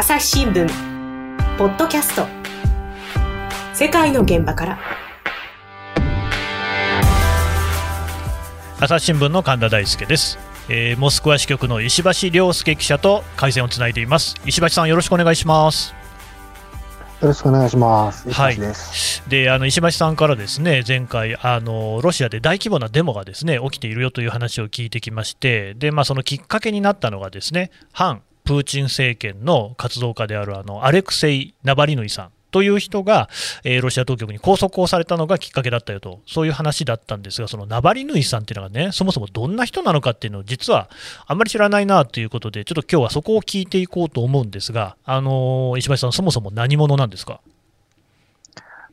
朝日新聞。ポッドキャスト。世界の現場から。朝日新聞の神田大輔です、えーモスクワ支局の石橋亮介記者と回線をつないでいます。石橋さんよろしくお願いします。よろしくお願いします。はい。石橋です。であの石橋さんからですね前回あの、ロシアで大規模なデモがですね起きているよという話を聞いてきまして、でまあ、そのきっかけになったのが、ですね反プーチン政権の活動家であるあのアレクセイ・ナバリヌイさんという人が、えーロシア当局に拘束をされたのがきっかけだったよと、そういう話だったんですが、そのナバリヌイさんっていうのがね、そもそもどんな人なのかっていうのを、実はあんまり知らないなということで、ちょっと今日はそこを聞いていこうと思うんですが、あのー石橋さん、そもそも何者なんですか？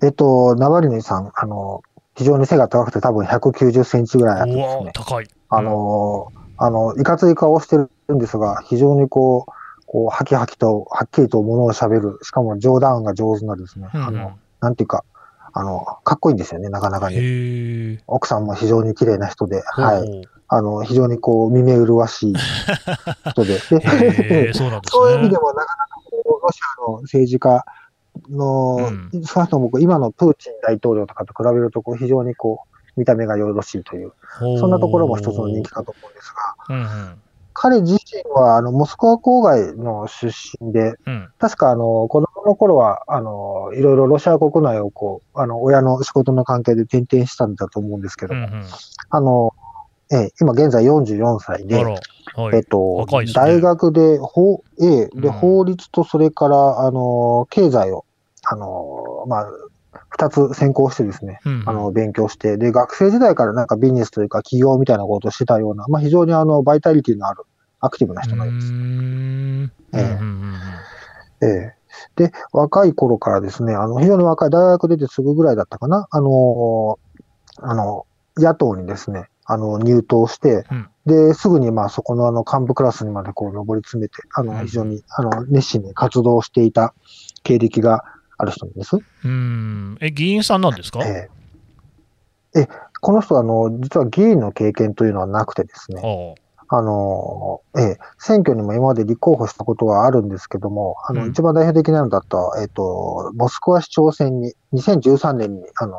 えっと、ナバリヌイさん、あの、非常に背が高くて多分190センチぐらいあってうですね、わ高い。あの、あの、いかつい顔をしてるんですが、非常にこう、こう、はきはきと、はっきりと物を喋る、しかも冗談が上手なですね、うんうんあの、なんていうか、あの、かっこいいんですよね、なかなかに。奥さんも非常に綺麗な人で、はい。あの、非常にこう、見目麗しい人で。そうなんですね。そういう意味でも、なかなかこうロシアの政治家の、うん少なくとも今のプーチン大統領とかと比べると、こう非常にこう、見た目がよろしいという、そんなところも一つの人気かと思うんですが、うんうん。彼自身は、あの、モスクワ郊外の出身で、うん。確か、あの、子供の頃は、あの、いろいろロシア国内をこう、あの、親の仕事の関係で転々したんだと思うんですけども、うんうん。あの、ええ、今現在44歳で、はい。えっと、ね。大学で法、ええで、うん。法律とそれから、あの、経済を、あの、まあ、二つ専攻してですね、うんうん。あの、勉強して、で、学生時代からなんかビジネスというか企業みたいなことをしてたような、まあ、非常にあの、バイタリティのあるアクティブな人なん。です。で、若い頃からですね、あの、非常に若い、大学出てすぐぐらいだったかな、あの、あの、野党にですね、あの、入党して、うん。で、すぐにまあそこのあの幹部クラスにまでこう上り詰めて、あうんの、非常に、あの、熱心に活動していた経歴がある人なんです。うーん。え、議員さんなんですか？ええ。え、この人はあの、実は議員の経験というのはなくてですね、ああ。の、ええ、選挙にも今まで立候補したことはあるんですけども、あの、うん。一番代表的なのだと、えっ、と、モスクワ市長選に、2013年に、あの、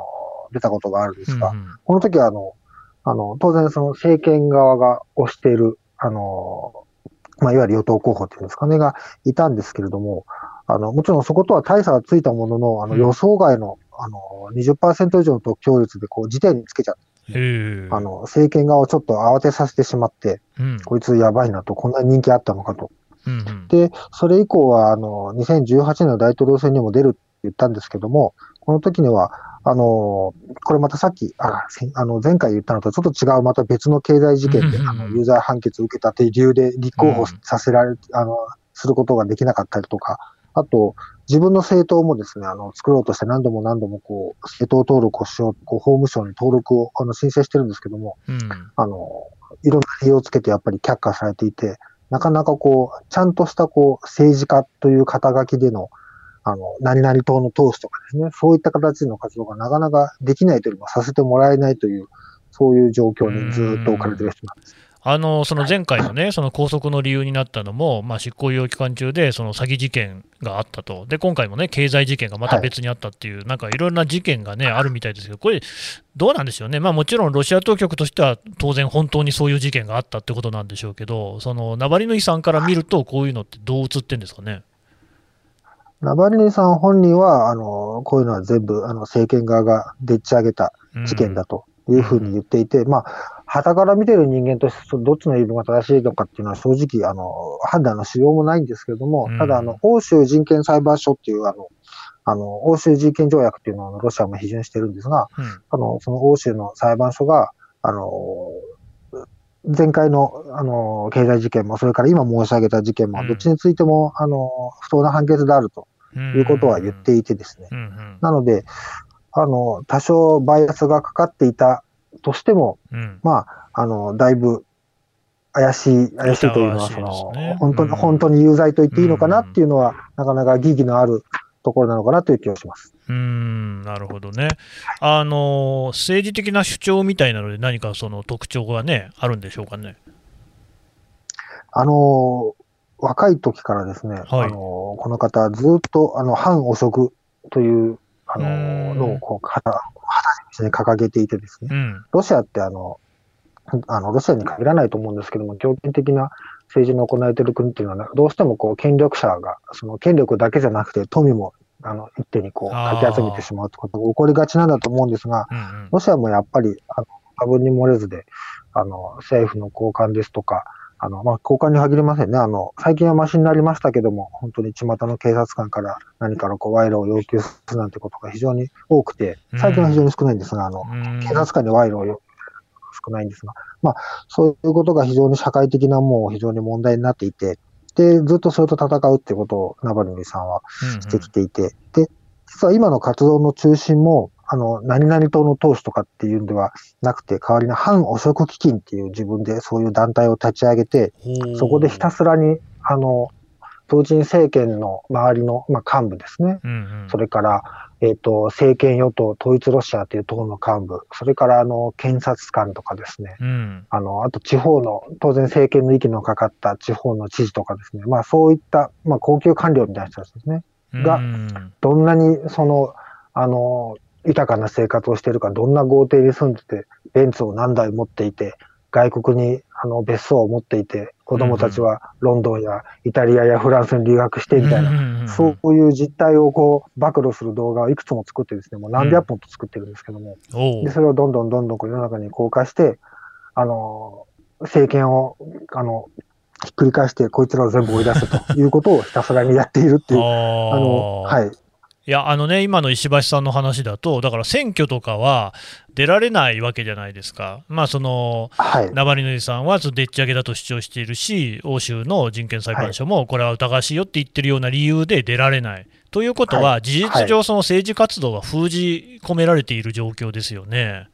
出たことがあるんですが、うんうん。この時はあの、あの、当然その政権側が推している、あの、まあ、いわゆる与党候補っていうんですかね、がいたんですけれども、あの、もちろんそことは大差がついたものの、あの、うん。予想外の、あの、20%以上の得票率で、こう、時点につけちゃって、へえ。あの、政権側をちょっと慌てさせてしまって、うん。こいつやばいなと、こんなに人気あったのかと。うんうん。で、それ以降は、あの、2018年の大統領選にも出るって言ったんですけども、この時には、あの、これまたさっき、あせあの前回言ったのとちょっと違う、また別の経済事件で、うんあの、有罪判決を受けたという理由で立候補させられ、あの、することができなかったりとか、あと、自分の政党もですね、あの、作ろうとして何度も何度もこう、政党登録をしよう、こう、法務省に登録を、あの、申請してるんですけども、うんあの、いろんな理由をつけてやっぱり却下されていて、なかなかこう、ちゃんとしたこう、政治家という肩書きでの、あの、何々党の党首とかですね、そういった形での活動がなかなかできないというか、させてもらえないという、そういう状況にずっと置かれてる人なんです。あのその前回のね、その拘束の理由になったのも、まあ、執行猶予期間中でその詐欺事件があったと、で今回もね、経済事件がまた別にあったっていう、なんかいろんな事件がね、あるみたいですけど、これ、どうなんでしょうね、まあ、もちろんロシア当局としては、当然、本当にそういう事件があったってことなんでしょうけど、そのナバリヌイさんから見ると、こういうのってどう映ってんですかね？ナバリヌイさん本人は、あの、こういうのは全部、あの、政権側がでっち上げたうん事件だというふうに言っていて、まあ、旗から見てる人間として、そどっちの言い分が正しいのかっていうのは正直、あの、判断のしようもないんですけれどもうん、ただ、あの、欧州人権裁判所っていう、あの、あの、欧州人権条約っていうのをロシアも批准してるんですが、うん。あの、その欧州の裁判所が、あの、前回の、あの、経済事件も、それから今申し上げた事件もう、ん。どっちについても、あの、不当な判決であるということは言っていてですね。なので、あの、多少バイアスがかかっていたとしても、うんまあ、あの、だいぶ怪しい、怪しいというのは、その、ね本当に、うん本当に有罪と言っていいのかなっていうのは、なかなか疑義のあるところなのかなという気がします。うーんなるほどね。あの政治的な主張みたいなので、何かその特徴がね、あるんでしょうかね。あの、若い時からですね、はいあのこの方、ずっとあの反汚職というあののをこう旗旗に掲げていてですね、うん。ロシアってあの、あのロシアに限らないと思うんですけども、強権的な政治の行われている国っていうのは、どうしてもこう権力者が、その権力だけじゃなくて、富もあの一手にこうかき集めてしまうってことが起こりがちなんだと思うんですが、うんうん。ロシアもやっぱり、あの、多分に漏れずで、あの、政府の高官ですとか、あの、まあ、高官に限りませんね。あの、最近はマシになりましたけども、本当に巷の警察官から何かのこう賄賂を要求するなんてことが非常に多くて、最近は非常に少ないんですが、あの、うん。警察官に賄賂を要求少ないんですが、まあ、そういうことが非常に社会的なもう非常に問題になっていて、で、ずっとそれと戦うってことをナバルニーさんはしてきていて、で、実は今の活動の中心も、あの、何々党の党首とかっていうんではなくて、代わりに反汚職基金っていう自分でそういう団体を立ち上げて、そこでひたすらに、あの、プーチン政権の周りの、まあ、幹部ですね。うんうんそれから、えっ、と、政権与党、統一ロシアという党の幹部、それから、あの、検察官とかですね。うんあの、あと地方の、当然政権の息のかかった地方の知事とかですね。まあそういった、まあ高級官僚みたいな人たちですね。がうんどんなにその、あの、豊かな生活をしているか、どんな豪邸に住んでて、ベンツを何台持っていて、外国にあの別荘を持っていて、子供たちはロンドンやイタリアやフランスに留学してみたいな、なそういう実態をこう暴露する動画をいくつも作ってですね、もう何百本と作ってるんですけども、でそれをどんどんどんどんこう世の中に公開して、あの、政権を、あの、ひっくり返して、こいつらを全部追い出せということをひたすらにやっているっていう、ああの、はい。いや、あのね、今の石橋さんの話だと、だから選挙とかは出られないわけじゃないですか。まあ、その、はい。ナバリヌイさんはでっち上げだと主張しているし、欧州の人権裁判所もこれは疑わしいよって言ってるような理由で出られない。ということは、は事実上、その政治活動は封じ込められている状況ですよね。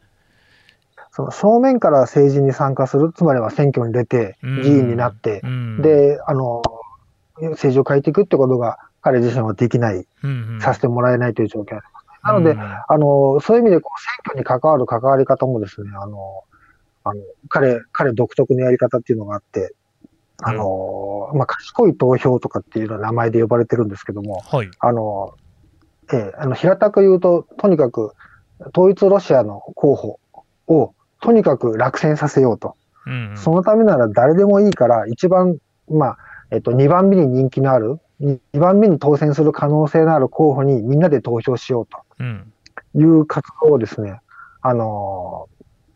その正面から政治に参加する、つまりは選挙に出て、うん議員になって、うん、で、あの、政治を変えていくってことが、彼自身はできない、うんうん。させてもらえないという状況なのでうん。あの、そういう意味でこう選挙に関わる関わり方もですね、あの、あの彼、彼独特のやり方っていうのがあって、あの、まあ、賢い投票とかっていうような名前で呼ばれてるんですけども、はい。あの、ええ、あの、平たく言うと、とにかく、統一ロシアの候補を、とにかく落選させようと。うんうん。そのためなら誰でもいいから、一番、まあ、えっと、2番目に人気のある、2番目に当選する可能性のある候補にみんなで投票しようと。うんいう活動をですね、あの、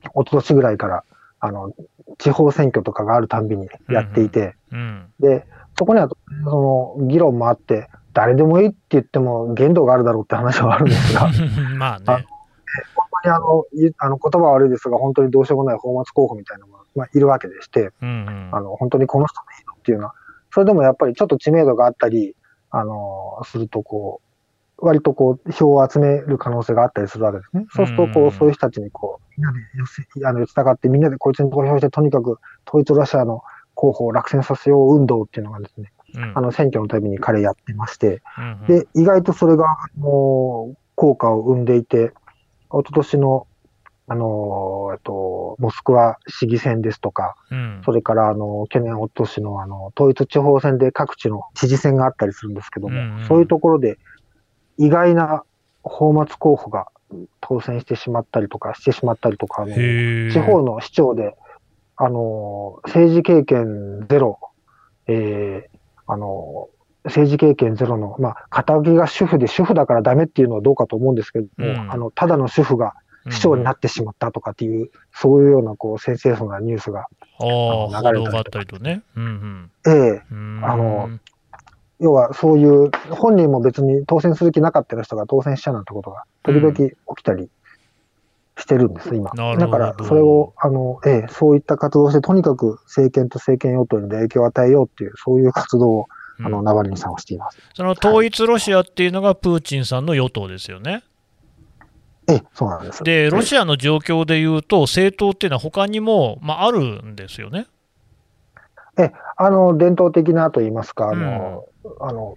一昨年ぐらいから、あの、地方選挙とかがあるたんびにやっていて、うんで、そこには、その、議論もあって、誰でもいいって言っても限度があるだろうって話はあるんですが、本 まああね。当にあの、いあの言葉は悪いですが、本当にどうしようもない泡沫候補みたいなのが、まあ、いるわけでして、うんうんあの、本当にこの人でいいのっていうのは、それでもやっぱりちょっと知名度があったり、あの、するとこう、割とこう、票を集める可能性があったりするわけですね。そうすると、こうそういう人たちにこう、みんなで寄せ、あの、寄せたがって、みんなでこいつに投票して、とにかく統一ロシアの候補を落選させよう運動っていうのがですね、うん。あの、選挙のたびに彼やってまして、うんうん。で、意外とそれが、あの、効果を生んでいて、一昨年の、あの、えっと、モスクワ市議選ですとか、うん。それから、あの、去年、おととしの、あの、統一地方選で各地の知事選があったりするんですけども、うんうん。そういうところで、意外な泡沫候補が当選してしまったりとか、してしまったりとか、あの地方の市長で、あの、政治経験ゼロ、えーあの、政治経験ゼロの、まあ、肩書きが主婦で主婦だからダメっていうのはどうかと思うんですけども、うん。あの、ただの主婦が市長になってしまったとかっていう、そういうような、こう、センセーショナルなニュースが、ああ、あの報道があったりとね。うんええうん。あの要はそういう、本人も別に当選する気なかった人が当選しちゃうなんてことが、時々起きたりしてるんです、今。なるほどだから、それを、あの、ええ、そういった活動をして、とにかく政権と政権与党に影響を与えようっていう、そういう活動を、あの、うんナバリニさんはしています。その統一ロシアっていうのがプーチンさんの与党ですよね。ええ、そうなんです。で、ロシアの状況でいうと、政党っていうのは他にも、まあ、あるんですよね。あの、伝統的なといいますか、あの、あの、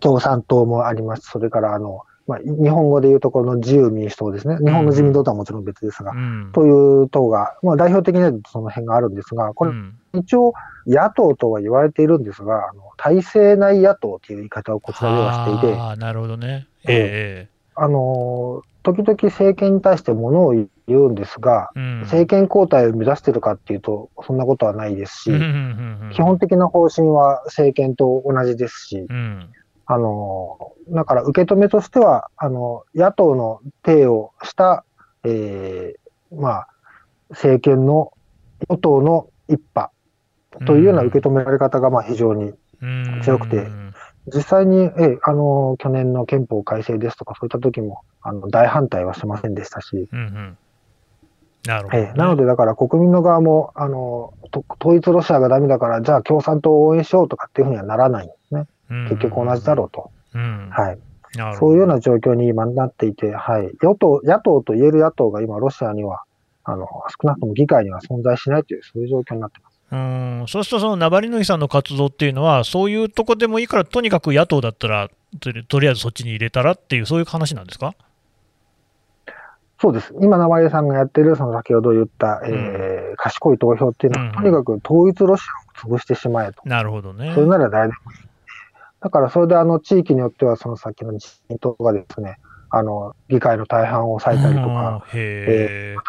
共産党もあります。それから、あの、まあ、日本語でいうところの自由民主党ですね。日本の自民党とはもちろん別ですが、うん。という党が、まあ、代表的にはその辺があるんですが、これ、うん一応、野党とは言われているんですが、あの体制内野党という言い方をこちらではしていて、ああ、なるほどね。ええあの、時々政権に対してものを言うんですが、えうん。政権交代を目指しているかっていうと、そんなことはないですし、うんうんうんうん。基本的な方針は政権と同じですし、うん。あの、だから受け止めとしては、あの、野党の体をした、えーまあ、政権の与党の一派というような受け止められ方が、まあ、非常に、うん。強くて実際に、ええあの、去年の憲法改正ですとか、そういった時も、あの、大反対はしませんでしたし、うんうんなるほど、ねええなので、だから国民の側も、あの、と統一ロシアがダメだから、じゃあ共産党を応援しようとかっていうふうにはならないんですね。結局同じだろうと。う、うんはい。なるほどそういうような状況に今なっていて、はい。与党、野党と言える野党が今、ロシアには、あの、少なくとも議会には存在しないという、そういう状況になってます。うんそうすると、そのナバリヌイさんの活動っていうのは、そういうとこでもいいから、とにかく野党だったら、とりあえずそっちに入れたらっていう、そういう話なんですか？そうです。今、名前さんがやってる、その先ほど言った、えー賢い投票っていうのは、うんとにかく統一ロシアを潰してしまえと。なるほどね。それなら誰でもいい。だから、それで、あの、地域によっては、その先の自民党がですね、あの、議会の大半を抑えたりとか、うんへえ、別の議会では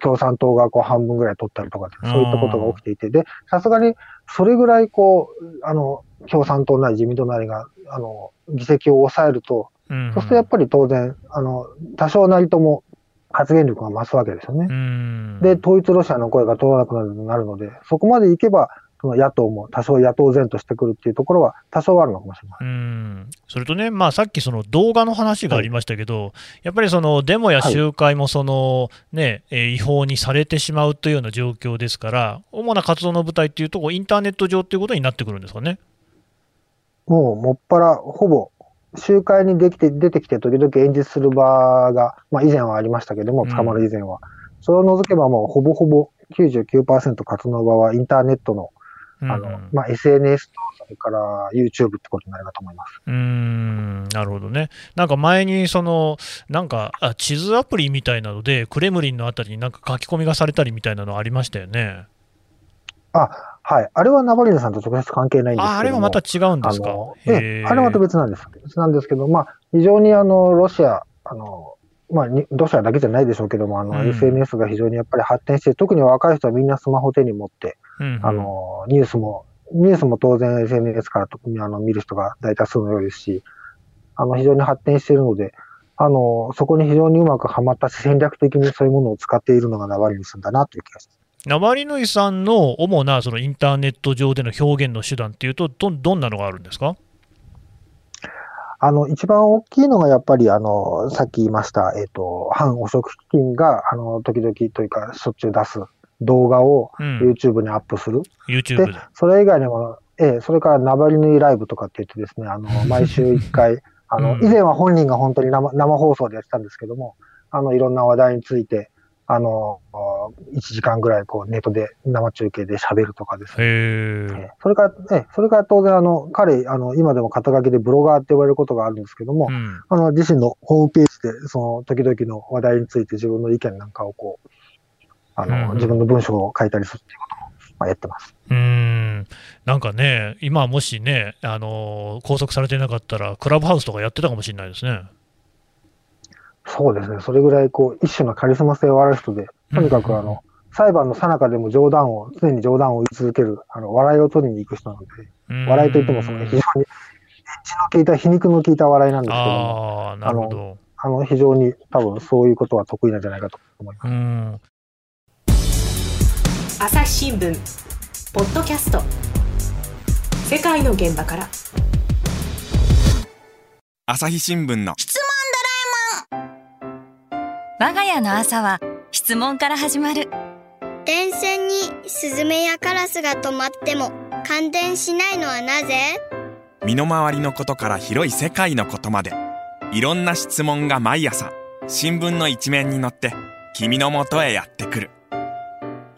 共産党がこう半分ぐらい取ったりとか、そういったことが起きていて、で、さすがにそれぐらいこう、あの、共産党なり自民党なりが、あの、議席を抑えると、うん。そうするとやっぱり当然、あの、多少なりとも発言力が増すわけですよね。うん。で、統一ロシアの声が通らなくなるなるので、そこまでいけば、その野党も多少野党前としてくるっていうところは多少あるのかもしれません。うんそれとね、まあ、さっきその動画の話がありましたけど、やっぱりそのデモや集会もその、ねえー違法にされてしまうというような状況ですから、主な活動の舞台っていうと、こうインターネット上ということになってくるんですかね。もう、もっぱら、ほぼ、集会にできて、出てきて、時々演説する場が、まあ以前はありましたけども、うん捕まる以前は。それを除けばもう、ほぼほぼ99%活動場はインターネットの、あの、うんまあ SNS と、それから YouTube ってことになるかと思います。うーんなるほどね。なんか前にその、なんかあ地図アプリみたいなので、クレムリンのあたりになんか書き込みがされたりみたいなのありましたよね。はい。あれはナバリヌさんと直接関係ないんですけどもああれはまた違うんですか？ええ、あれはまた別なんです。別なんですけど、まあ、非常にあの、ロシア、あの、まあ、にロシアだけじゃないでしょうけども、あの、うん。SNS が非常にやっぱり発展して、特に若い人はみんなスマホ手に持って、うんうん。あの、ニュースも、ニュースも当然 SNS から特にあの見る人が大多数のようですし、あの、非常に発展しているので、あの、そこに非常にうまくはまったし、戦略的にそういうものを使っているのがナバリヌスんだなという気がします。ナバリヌイさんの主なそのインターネット上での表現の手段っていうと、どどんなのがあるんですか？あの、一番大きいのがやっぱり、あの、さっき言いました、えっ、と、反汚職基金が、あの、時々というか、しょっちゅう出す動画をうん、YouTube にアップする。YouTube でで。、それ以外にも、ええ、それからナバリヌイライブとかって言ってですね、あの、毎週一回、あの、うん以前は本人が本当に生生放送でやってたんですけども、あの、いろんな話題について、あの、1時間ぐらい、こう、ネットで生中継で喋るとかですね。それから、ええ、それから当然、あの、彼、あの、今でも肩書きでブロガーって言われることがあるんですけども、うんあの、自身のホームページで、その、時々の話題について自分の意見なんかをこう、あの、うん自分の文章を書いたりするっていうことも、まあ、やってます。うーんなんかね、今もしね、あの拘束されてなかったら、クラブハウスとかやってたかもしれないですね。そうですね。それぐらい、こう、一種のカリスマ性をある人で、とにかく、あの、裁判の最中でも冗談を、常に冗談を言い続ける、あの、笑いを取りに行く人なので、笑いといっても、その、非常に、エッジの効いた、皮肉の効いた笑いなんですけども、ああ、なるほど。あの、非常に多分そういうことは得意なんじゃないかと思います。うん朝日新聞ポッドキャスト世界の現場から朝日新聞の我が家の朝は質問から始まる。電線にスズメやカラスが止まっても感電しないのはなぜ？身の回りのことから広い世界のことまで。いろんな質問が毎朝新聞の一面に載って君のもとへやってくる。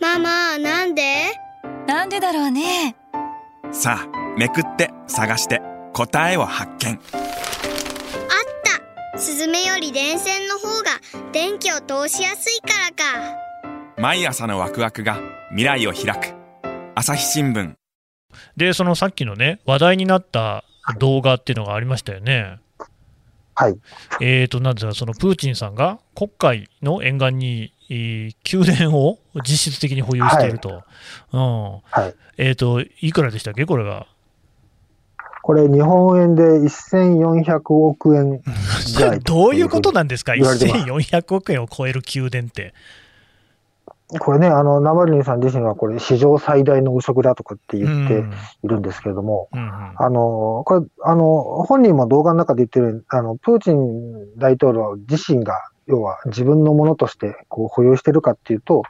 ママなんで？なんでだろうね。さあめくって探して答えを発見スズメより電線の方が電気を通しやすいからか毎朝のワクワクが未来を開く朝日新聞で、そのさっきのね、話題になった動画っていうのがありましたよね。はい。えーと、なんですか、そのプーチンさんが黒海の沿岸に、えー宮殿を実質的に保有していると。うん。はい。えーと、いくらでしたっけ、これが？これ、日本円で1400億円ぐらい。どういうことなんですか、言われてます。1400億円を超える宮殿って。これね、あの、ナバルニーさん自身はこれ史上最大の汚職だとかって言ってうん。いるんですけれども、うんうん。あの、これ、あの、本人も動画の中で言ってる、あの、プーチン大統領自身が、要は自分のものとしてこう保有してるかっていうと、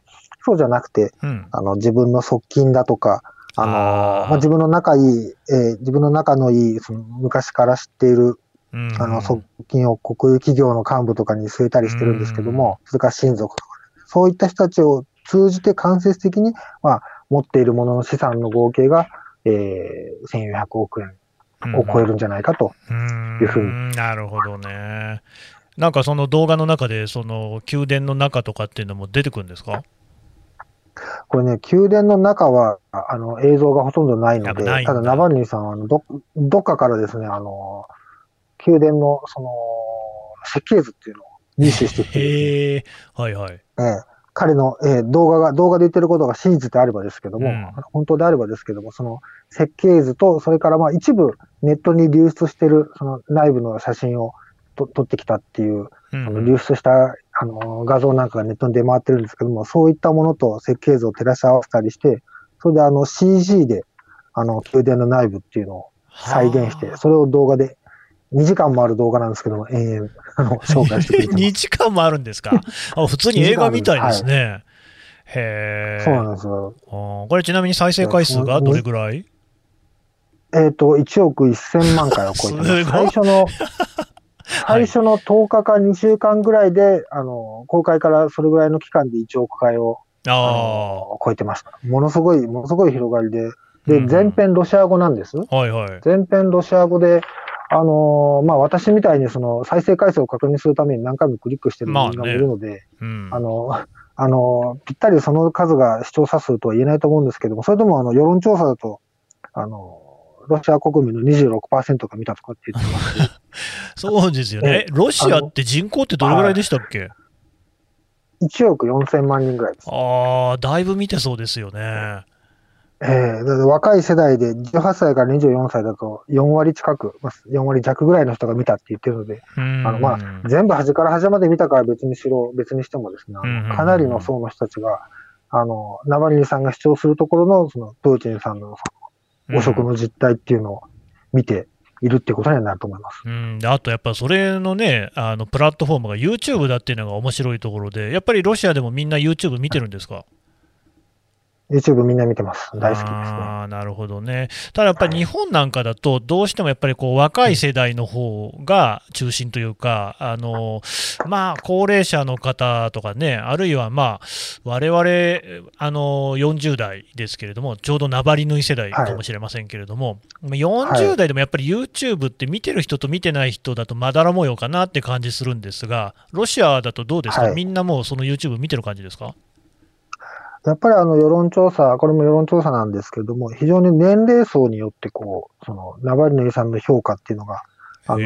そうじゃなくて、うん。あの、自分の側近だとか、あの、まあ、自分の仲いい、えー自分の仲のいい、その昔から知っている、うん。あの、側近を国有企業の幹部とかに据えたりしてるんですけども、それから親族とか、そういった人たちを通じて間接的に、まあ、持っているものの資産の合計が、えー、1400億円を超えるんじゃないかと。いうふうに。ん。なるほどね。なんかその動画の中で、その宮殿の中とかっていうのも出てくるんですか？これね、宮殿の中は、ああの、映像がほとんどないので、ただ、ナバルニーさんはあの、ど、どっかからですね、あの、宮殿の、その、設計図っていうのを入手してきてね、へえ、はいはい。ええ。彼の、ええ動画が、動画で言ってることが真実であればですけども、うん。本当であればですけども、その設計図と、それからまあ一部ネットに流出してる、その内部の写真をと撮ってきたっていう、うん流出したあの画像なんかがネットに出回ってるんですけども、そういったものと設計図を照らし合わせたりして、それであの CG で、あの、宮殿の内部っていうのを再現して、それを動画で、2時間もある動画なんですけども、延々、あの、紹介してくれてま2す。時間もあるんですか？あ普通に映画みたいですね。へえ。そうなんですよ。これちなみに再生回数がどれぐらい？えっ、と、1億1000万回を超えてますす。最初の、最初の10日か2週間ぐらいで、あの、公開からそれぐらいの期間で1億回を、あ超えてました。ものすごい、ものすごい広がりで、で、うん全編ロシア語なんです。あ、はいはい。全編ロシア語で、あのーまあ、私みたいにその再生回数を確認するために何回もクリックしてる人間もいるので、うん。あの、あの、ぴったりその数が視聴者数とは言えないと思うんですけども、それともあの、世論調査だと、あの、ロシア国民の26%が見たとかって言ってますし、そうですよね。ロシアって人口ってどれぐらいでしたっけ？1億4000万人ぐらいです。ああ、だいぶ見てそうですよね。ええだから若い世代で18歳から24歳だと4割近く、まあ4割弱ぐらいの人が見たって言ってるので、うん。あの、まあ、全部端から端まで見たから別にしろ、別にしてもですね、かなりの層の人たちが、あの、ナバリニさんが主張するところの、その、プーチンさんの汚職の実態っていうのを見ているってことになると思います。うん、あとやっぱそれのね、あのプラットフォームが YouTube だっていうのが面白いところで、やっぱりロシアでもみんな YouTube 見てるんですか？YouTube みんな見てます。大好きですね。あーなるほどね。ただやっぱり日本なんかだと、どうしてもやっぱりこう若い世代の方が中心というか、あのまあ、高齢者の方とかね、あるいはまあ、我々あの40代ですけれども、ちょうどナバリヌイ世代かもしれませんけれども、まあ40代でもやっぱり YouTube って見てる人と見てない人だとまだら模様かなって感じするんですが、ロシアだとどうですか、はいみんなもうその YouTube 見てる感じですか？やっぱりあの世論調査、これも世論調査なんですけれども、非常に年齢層によってこう、そのナバリヌイさんの評価っていうのが、あの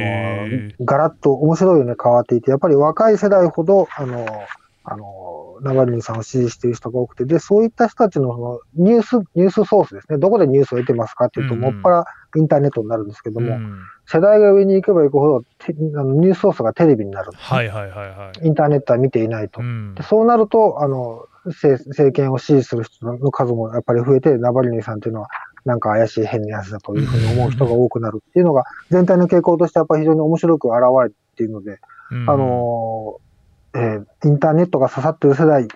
ガラッと面白いように変わっていて、やっぱり若い世代ほど、あの、あの、ナバリヌイさんを支持している人が多くて、で、そういった人たちのそのニュース、ニュースソースですね、どこでニュースを得てますかっていうと、うん。うんもっぱらインターネットになるんですけども、うん。世代が上に行けば行くほど、てあのニュースソースがテレビになる。ね、はいはいはいはい。インターネットは見ていないと。うん。でそうなると、あの、政政権を支持する人の数もやっぱり増えて、ナバリヌイさんっていうのは、なんか怪しい変なやつだというふうに思う人が多くなるっていうのが、全体の傾向としてやっぱり非常に面白く現れているので、うん。あの、えーインターネットが刺さってる世代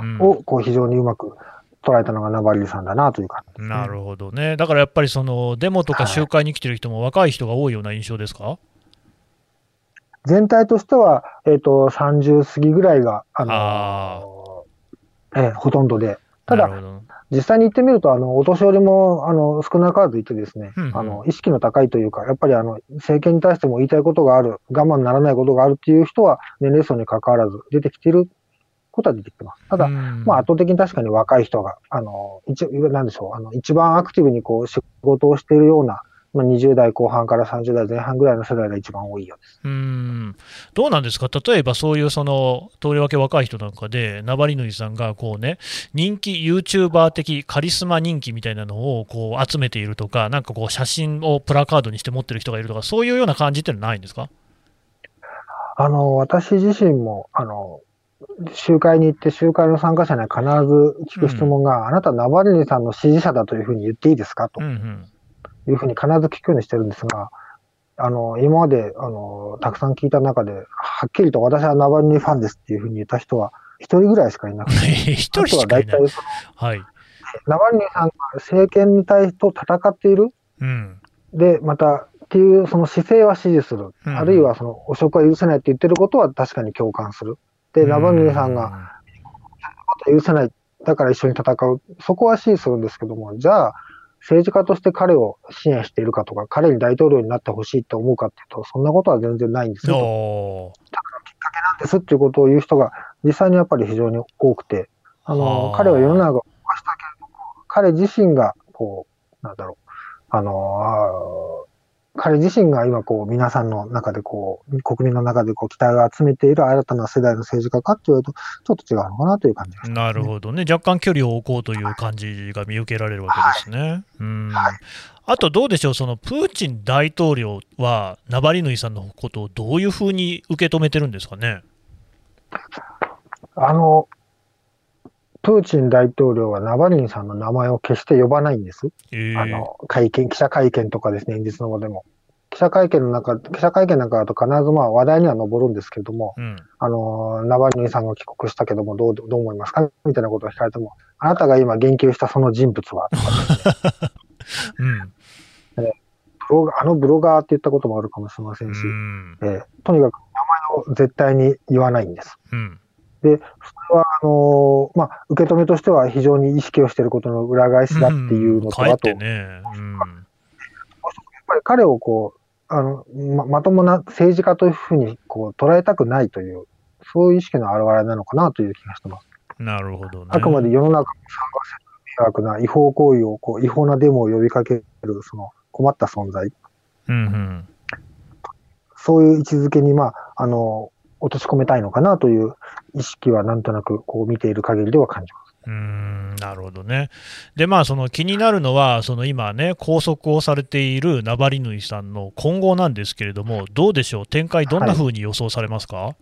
うん。をこう非常にうまく捉えたのがナバリヌイさんだなという感じですね、なるほどね。だからやっぱりそのデモとかはい。集会に来てる人も若い人が多いような印象ですか、全体としては、えっ、と、30過ぎぐらいが、あのあえーほとんどで、ただ実際に行ってみると、あの、お年寄りも、あの、少なからずいてですね、うんうん。あの、意識の高いというか、やっぱりあの、政権に対しても言いたいことがある、我慢ならないことがあるっていう人は、年齢層に関わらず出てきていることは出てきてます。ただ、うん。まあ、圧倒的に確かに若い人が、あの、一、なんでしょう、あの、一番アクティブにこう、仕事をしているような、まあ、20代後半から30代前半ぐらいの世代が一番多いよ。うです。うん。どうなんですか、例えばそういうそのとりわけ若い人なんかで、ナバリヌイさんがこう、ね、人気 YouTuber 的カリスマ人気みたいなのをこう集めているとか、なんかこう写真をプラカードにして持ってる人がいるとか、そういうような感じってのはないんですか？あの、私自身も、あの、集会に行って集会の参加者には必ず聞く質問が、あなたナバリヌイさんの支持者だというふうに言っていいですか？と。うんうんいうふうに必ず聞くようにしてるんですが、あの、今まで、あの、たくさん聞いた中で、はっきりと私はナバリヌイファンですっていうふうに言った人は、一人ぐらいしかいなくて、一人しかいない。はいナバリヌイさんが政権に対してと戦っている。うんで、また、っていう、その姿勢は支持する。うんあるいは、その、汚職は許せないって言ってることは確かに共感する。で、ナバリヌイさんが、許せない。だから一緒に戦う。そこは支持するんですけども、じゃあ、政治家として彼を支援しているかとか、彼に大統領になってほしいって思うかっていうと、そんなことは全然ないんですよ。おーなんですっていうことを言う人が実際にやっぱり非常に多くて、あのは、あ彼は世の中を動かしたけれども、彼自身が、こう、なんだろう、あの、彼自身が今こう皆さんの中でこう、国民の中でこう期待を集めている新たな世代の政治家かって言われると、ちょっと違うのかなという感じがします、なるほどね、若干距離を置こうという感じが見受けられるわけですね。うんはいあとどうでしょう、そのプーチン大統領は、ナバリヌイさんのことをどういうふうに受け止めてるんですかね？あの、プーチン大統領はナバリンさんの名前を決して呼ばないんです。えー。あの、会見、記者会見とかですね、演説の場でも。記者会見の中、記者会見なんかだと必ずまあ話題には上るんですけれども、うん。あの、ナバリヌイさんが帰国したけども、どう、どう思いますか？みたいなことを聞かれても、あなたが今言及したその人物は、とか。うん。ブロガーあのブロガーって言ったこともあるかもしれませんし、うん。えーとにかく名前を絶対に言わないんです。うん。で、それは、あのまあ、受け止めとしては非常に意識をしていることの裏返しだっていうのと、あと、やってね、うん。ぱり彼をこう、あの、ままともな政治家というふうにこう捉えたくないという、そういう意識の表れなのかなという気がしてます。なるほどね。あくまで世の中を騒がせる迷惑な違法行為を、こう、違法なデモを呼びかける、その困った存在、うんうん。そういう位置づけに、まあ、あの、落とし込めたいのかなという意識はなんとなくこう見ている限りでは感じます。うーんなるほどね。で、まあ、その気になるのは、その今ね、拘束をされているナバリヌイさんの今後なんですけれども、どうでしょう、展開、どんな風に予想されますか、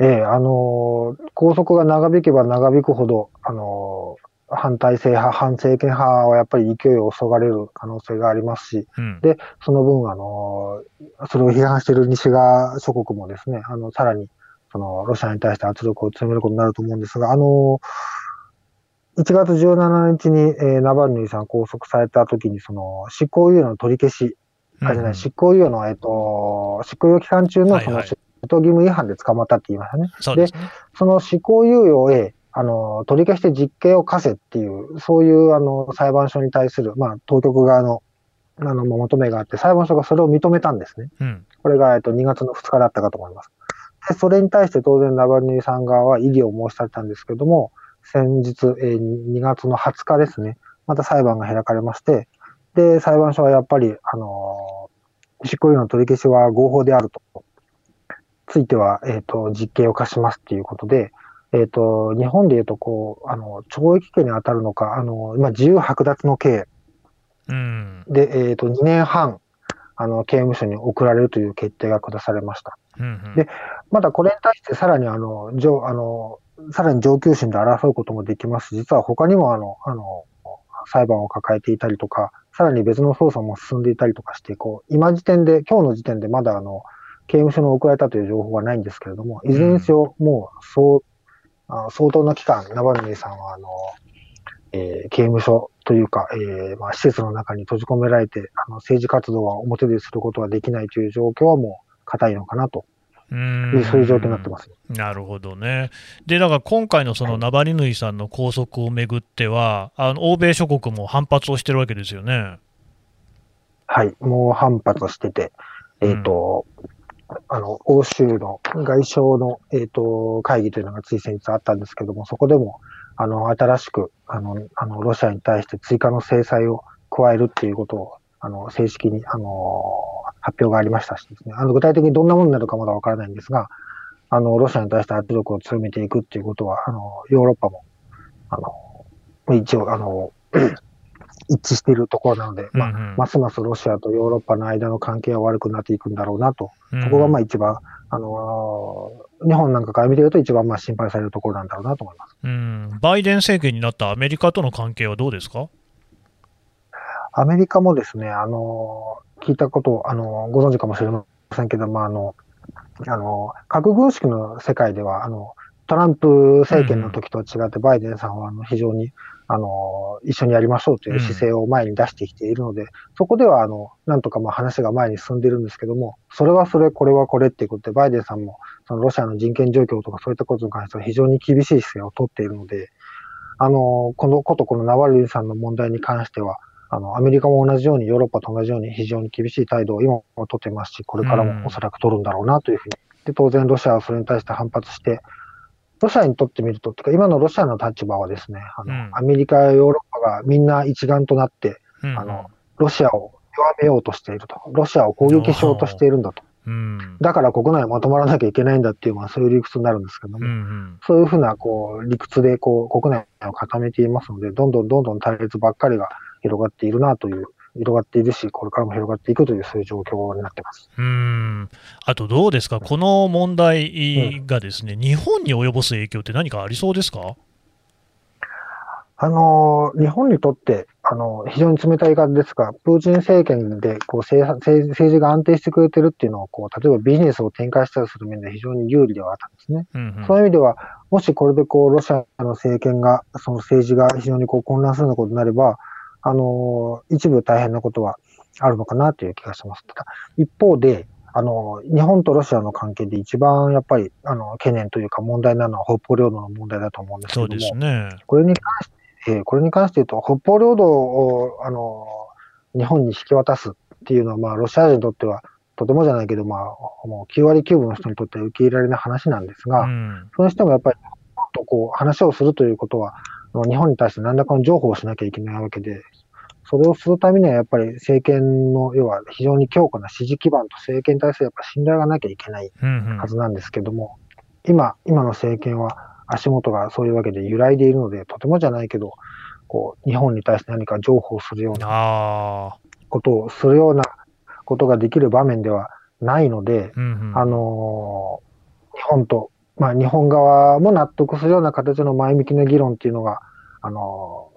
ええあの、拘束が長引けば長引くほど、あの、反体制派、反政権派はやっぱり勢いをそがれる可能性がありますし、うんで、その分、あの、それを批判している西側諸国もですね、あの、さらに、その、ロシアに対して圧力を強めることになると思うんですが、あの、1月17日に、えーナバルニーさん拘束された時に、その、執行猶予の取り消し、あ、じゃない、執行猶予の、えっ、と、執行猶予期間中の、その、はいはい義務違反で捕まったって言いましたね。そうですね。その執行猶予へ、あの、取り消して実刑を課せっていう、そういう、あの、裁判所に対する、まあ、当局側の、あの、求めがあって、裁判所がそれを認めたんですね。うんこれが、えっと、2月の2日だったかと思います。で、それに対して当然、ナバルニーさん側は異議を申し立てたんですけども、先日、えー2月の20日ですね、また裁判が開かれまして、で、裁判所はやっぱり、あのー執行猶予の取り消しは合法であると。ついては、えっ、と、実刑を課しますっていうことで、えっ、と、日本で言うと、こう、あの、懲役刑に当たるのか、あの、今、自由剥奪の刑。うん。で、えっ、と、2年半、あの、刑務所に送られるという決定が下されました。うんうん。でまだこれに対してさらにあの、上、あの、さらに上級審で争うこともできます。し、実は他にもあの、あの、裁判を抱えていたりとか、さらに別の捜査も進んでいたりとかして、こう、今時点で、今日の時点でまだあの、刑務所に送られたという情報はないんですけれども、いずれにせよ、もう、そう、あ相当な期間、ナバルニーさんは、あの、えー刑務所というか、えーまあ、施設の中に閉じ込められて、あの政治活動は表ですることができないという状況はもう固いのかなとういう、んそういう状況になってます。なるほどね。で、だから今回のそのナバリヌイさんの拘束をめぐっては、あの欧米諸国も反発をしてるわけですよね。はい、もう反発してて、えっ、と、あの、欧州の外相の、えっ、と、会議というのがつい先日あったんですけども、そこでも、あの、新しく、あの、あの、ロシアに対して追加の制裁を加えるっていうことを、あの、正式に、あの、発表がありましたしですね、あの、具体的にどんなものになるかまだわからないんですが、あの、ロシアに対して圧力を強めていくっていうことは、あの、ヨーロッパも、あの、一応、あの、一致しているところなので、まあ、うんうん。ますますロシアとヨーロッパの間の関係は悪くなっていくんだろうなと、そこがまあ一番、あのー日本なんかから見てると一番まあ心配されるところなんだろうなと思います。うん、バイデン政権になったアメリカとの関係はどうですか？アメリカもですね、あのー聞いたこと、あのーご存知かもしれませんけども、あの、あの、核軍縮の世界では、あの、トランプ政権の時と違って、バイデンさんはあの非常に、あの、一緒にやりましょうという姿勢を前に出してきているので、そこでは、あの、なんとかまあ話が前に進んでいるんですけども、それはそれ、これはこれっていうことで、バイデンさんも、そのロシアの人権状況とかそういったことに関しては非常に厳しい姿勢を取っているので、あの、このこと、このナワリヌイさんの問題に関しては、あの、アメリカも同じように、ヨーロッパと同じように非常に厳しい態度を今も取っていますし、これからもおそらく取るんだろうなというふうに。で、当然ロシアはそれに対して反発して、ロシアにとってみると、てか今のロシアの立場はですね、あの、うんアメリカやヨーロッパがみんな一丸となって、うんあの、ロシアを弱めようとしていると。ロシアを攻撃しようとしているんだと。うんだから国内をまとまらなきゃいけないんだっていう、まあそういう理屈になるんですけども、うんうんそういうふうな、こう、理屈で、こう、国内を固めていますので、どんどんどんどん対立ばっかりが広がっているなという、広がっているし、これからも広がっていくという、そういう状況になってます。うん。あとどうですか、この問題がですね、日本に及ぼす影響って何かありそうですか？あの、日本にとって、あの、非常に冷たい言い方ですが、プーチン政権で、こう、政政政治が安定してくれてるっていうのを、こう、例えばビジネスを展開したりする面で非常に有利ではあったんですね。うんうん。そういう意味では、もしこれでこう、ロシアの政権が、その政治が非常にこう混乱するようなことになれば、あの、一部大変なことはあるのかなという気がします。ただ、一方で、あの、日本とロシアの関係で一番やっぱり、あの、懸念というか問題なのは北方領土の問題だと思うんですけそうども、ですね。これに関して、えーこれに関して言うと、北方領土を、あの、日本に引き渡すっていうのは、まあ、ロシア人にとっては、とてもじゃないけど、まあ、もう9割9分の人にとっては受け入れられない話なんですが、うんそれにしてもやっぱり、とこう、話をするということは、日本に対して何らかの譲歩をしなきゃいけないわけで、それをするためにはやっぱり政権の、要は非常に強固な支持基盤と政権に対するやっぱ信頼がなきゃいけないうんうん。はずなんですけども、今、今の政権は足元がそういうわけで揺らいでいるので、とてもじゃないけど、こう、日本に対して何か譲歩をするようなことをするようなことができる場面ではないので、うんうん。あのー日本と、まあ日本側も納得するような形の前向きな議論っていうのが、あの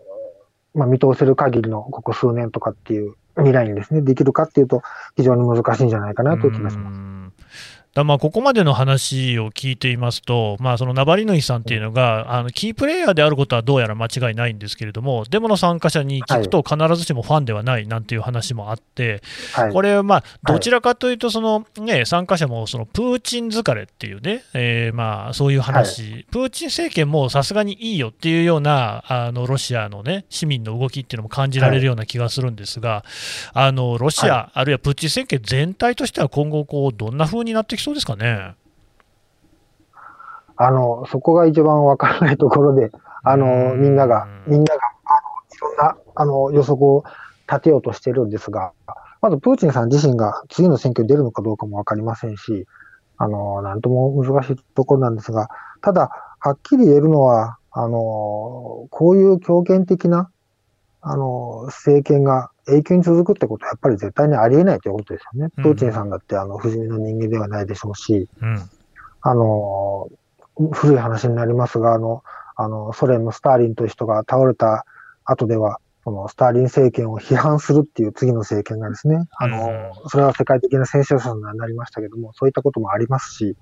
まあ見通せる限りのここ数年とかっていう未来にですね、できるかっていうと非常に難しいんじゃないかなという気がします。うんだまあここまでの話を聞いていますと、まあ、そのナバリヌイさんっていうのが、あのキープレイヤーであることはどうやら間違いないんですけれども、デモの参加者に聞くと、必ずしもファンではないなんていう話もあって、はい。これはまあどちらかというと、そのね、参加者もそのプーチン疲れっていうね、えーまあそういう話、プーチン政権もさすがにいいよっていうようなあのロシアのね、市民の動きっていうのも感じられるような気がするんですが、あのロシア、はあるいはプーチン政権全体としては今後こう、どんな風になってきそうですかね。あの、そこが一番わからないところで、あの、うんみんなが、みんなが、あの、いろんな、あの、予測を立てようとしてるんですが、まずプーチンさん自身が次の選挙に出るのかどうかもわかりませんし、あの、なんとも難しいところなんですが、ただ、はっきり言えるのは、あの、こういう強権的な、あの、政権が永久に続くってことはやっぱり絶対にありえないということですよね。うん。プーチンさんだって、あの、不死身の人間ではないでしょうし、うん。あの、古い話になりますが、あの、あの、ソ連のスターリンという人が倒れた後では、そのスターリン政権を批判するっていう次の政権がですね、あの、それは世界的なセンセーションになりましたけども、そういったこともありますし、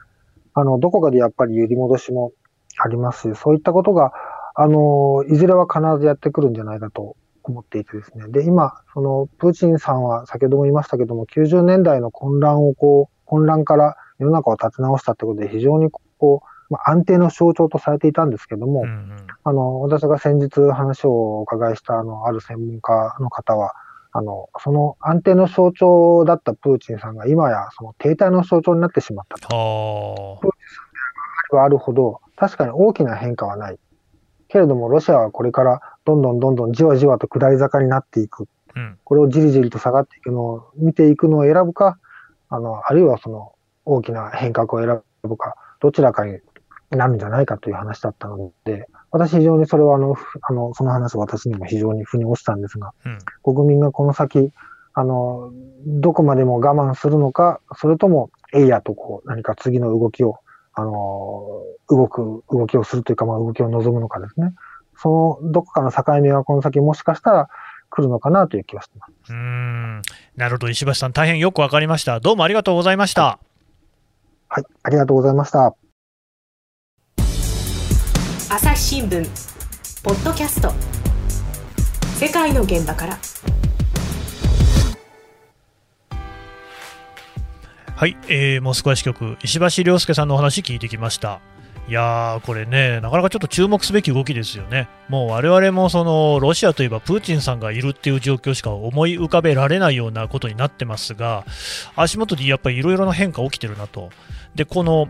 あの、どこかでやっぱり揺り戻しもありますし、そういったことが、あの、いずれは必ずやってくるんじゃないかと思っていてですね。で、今、その、プーチンさんは先ほども言いましたけども、90年代の混乱をこう、混乱から世の中を立て直したってことで非常にこう、まあ、安定の象徴とされていたんですけども、うんうんあの、私が先日話をお伺いした、あの、ある専門家の方は、あの、その安定の象徴だったプーチンさんが今やその停滞の象徴になってしまったと。はプーチンさんがあるほど、確かに大きな変化はない。けれども、ロシアはこれからどんどんどんどんじわじわと下り坂になっていく。あ、うん、これをじりじりと下がっていくのを見ていくのを選ぶか、あの、あるいはその大きな変革を選ぶか、どちらかになるんじゃないかという話だったので、私非常にそれはあの、ふあの、その話は私にも非常に腑に落ちたんですが、うん、国民がこの先、あの、どこまでも我慢するのか、それとも、えいやとこう、何か次の動きを、あの、動く、動きをするというか、まあ動きを望むのかですね。その、どこかの境目がこの先もしかしたら来るのかなという気がしています。うーんなるほど、石橋さん、大変よくわかりました。どうもありがとうございました。はい、ありがとうございました。朝日新聞ポッドキャスト世界の現場からはい、えー、モスクワ支局、石橋亮介さんのお話聞いてきました。いやー、これね、なかなかちょっと注目すべき動きですよね。もう我々もそのロシアといえばプーチンさんがいるっていう状況しか思い浮かべられないようなことになってますが、足元でやっぱりいろいろな変化起きてるなと。で、この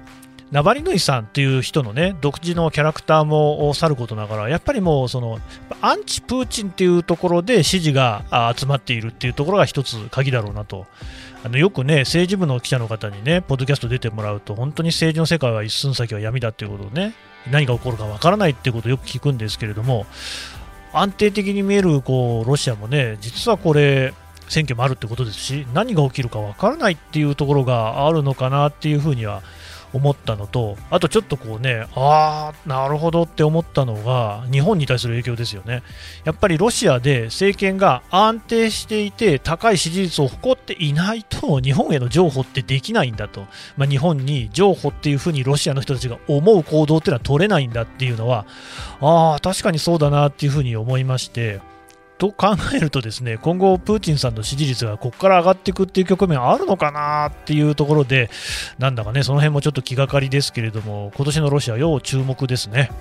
ナバリヌイさんっていう人のね、独自のキャラクターもさることながら、やっぱりもうその、アンチプーチンっていうところで支持が集まっているっていうところが一つ鍵だろうなと。あのよくね、政治部の記者の方にね、ポッドキャスト出てもらうと、本当に政治の世界は一寸先は闇だっていうことをね、何が起こるかわからないっていうことをよく聞くんですけれども、安定的に見えるこうロシアもね、実はこれ、選挙もあるってことですし、何が起きるかわからないっていうところがあるのかなっていうふうには思ったのと、あとちょっとこうね、ああ、なるほどって思ったのが、日本に対する影響ですよね。やっぱりロシアで政権が安定していて、高い支持率を誇っていないと、日本への譲歩ってできないんだと、まあ、日本に譲歩っていうふうにロシアの人たちが思う行動っていうのは取れないんだっていうのは、ああ、確かにそうだなっていうふうに思いまして、と考えるとですね今後、プーチンさんの支持率がここから上がっていくっていう局面あるのかなっていうところで、なんだかね、その辺もちょっと気がかりですけれども、今年のロシア、要注目ですね。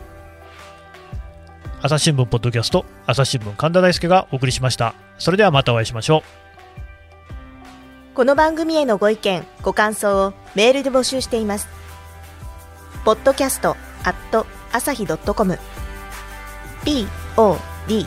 朝日新聞ポッドキャスト、朝日新聞神田大輔がお送りしました。それではまたお会いしましょう。この番組へのご意見、ご感想をメールで募集しています。ポッドキャストアット朝日ドットコム p o d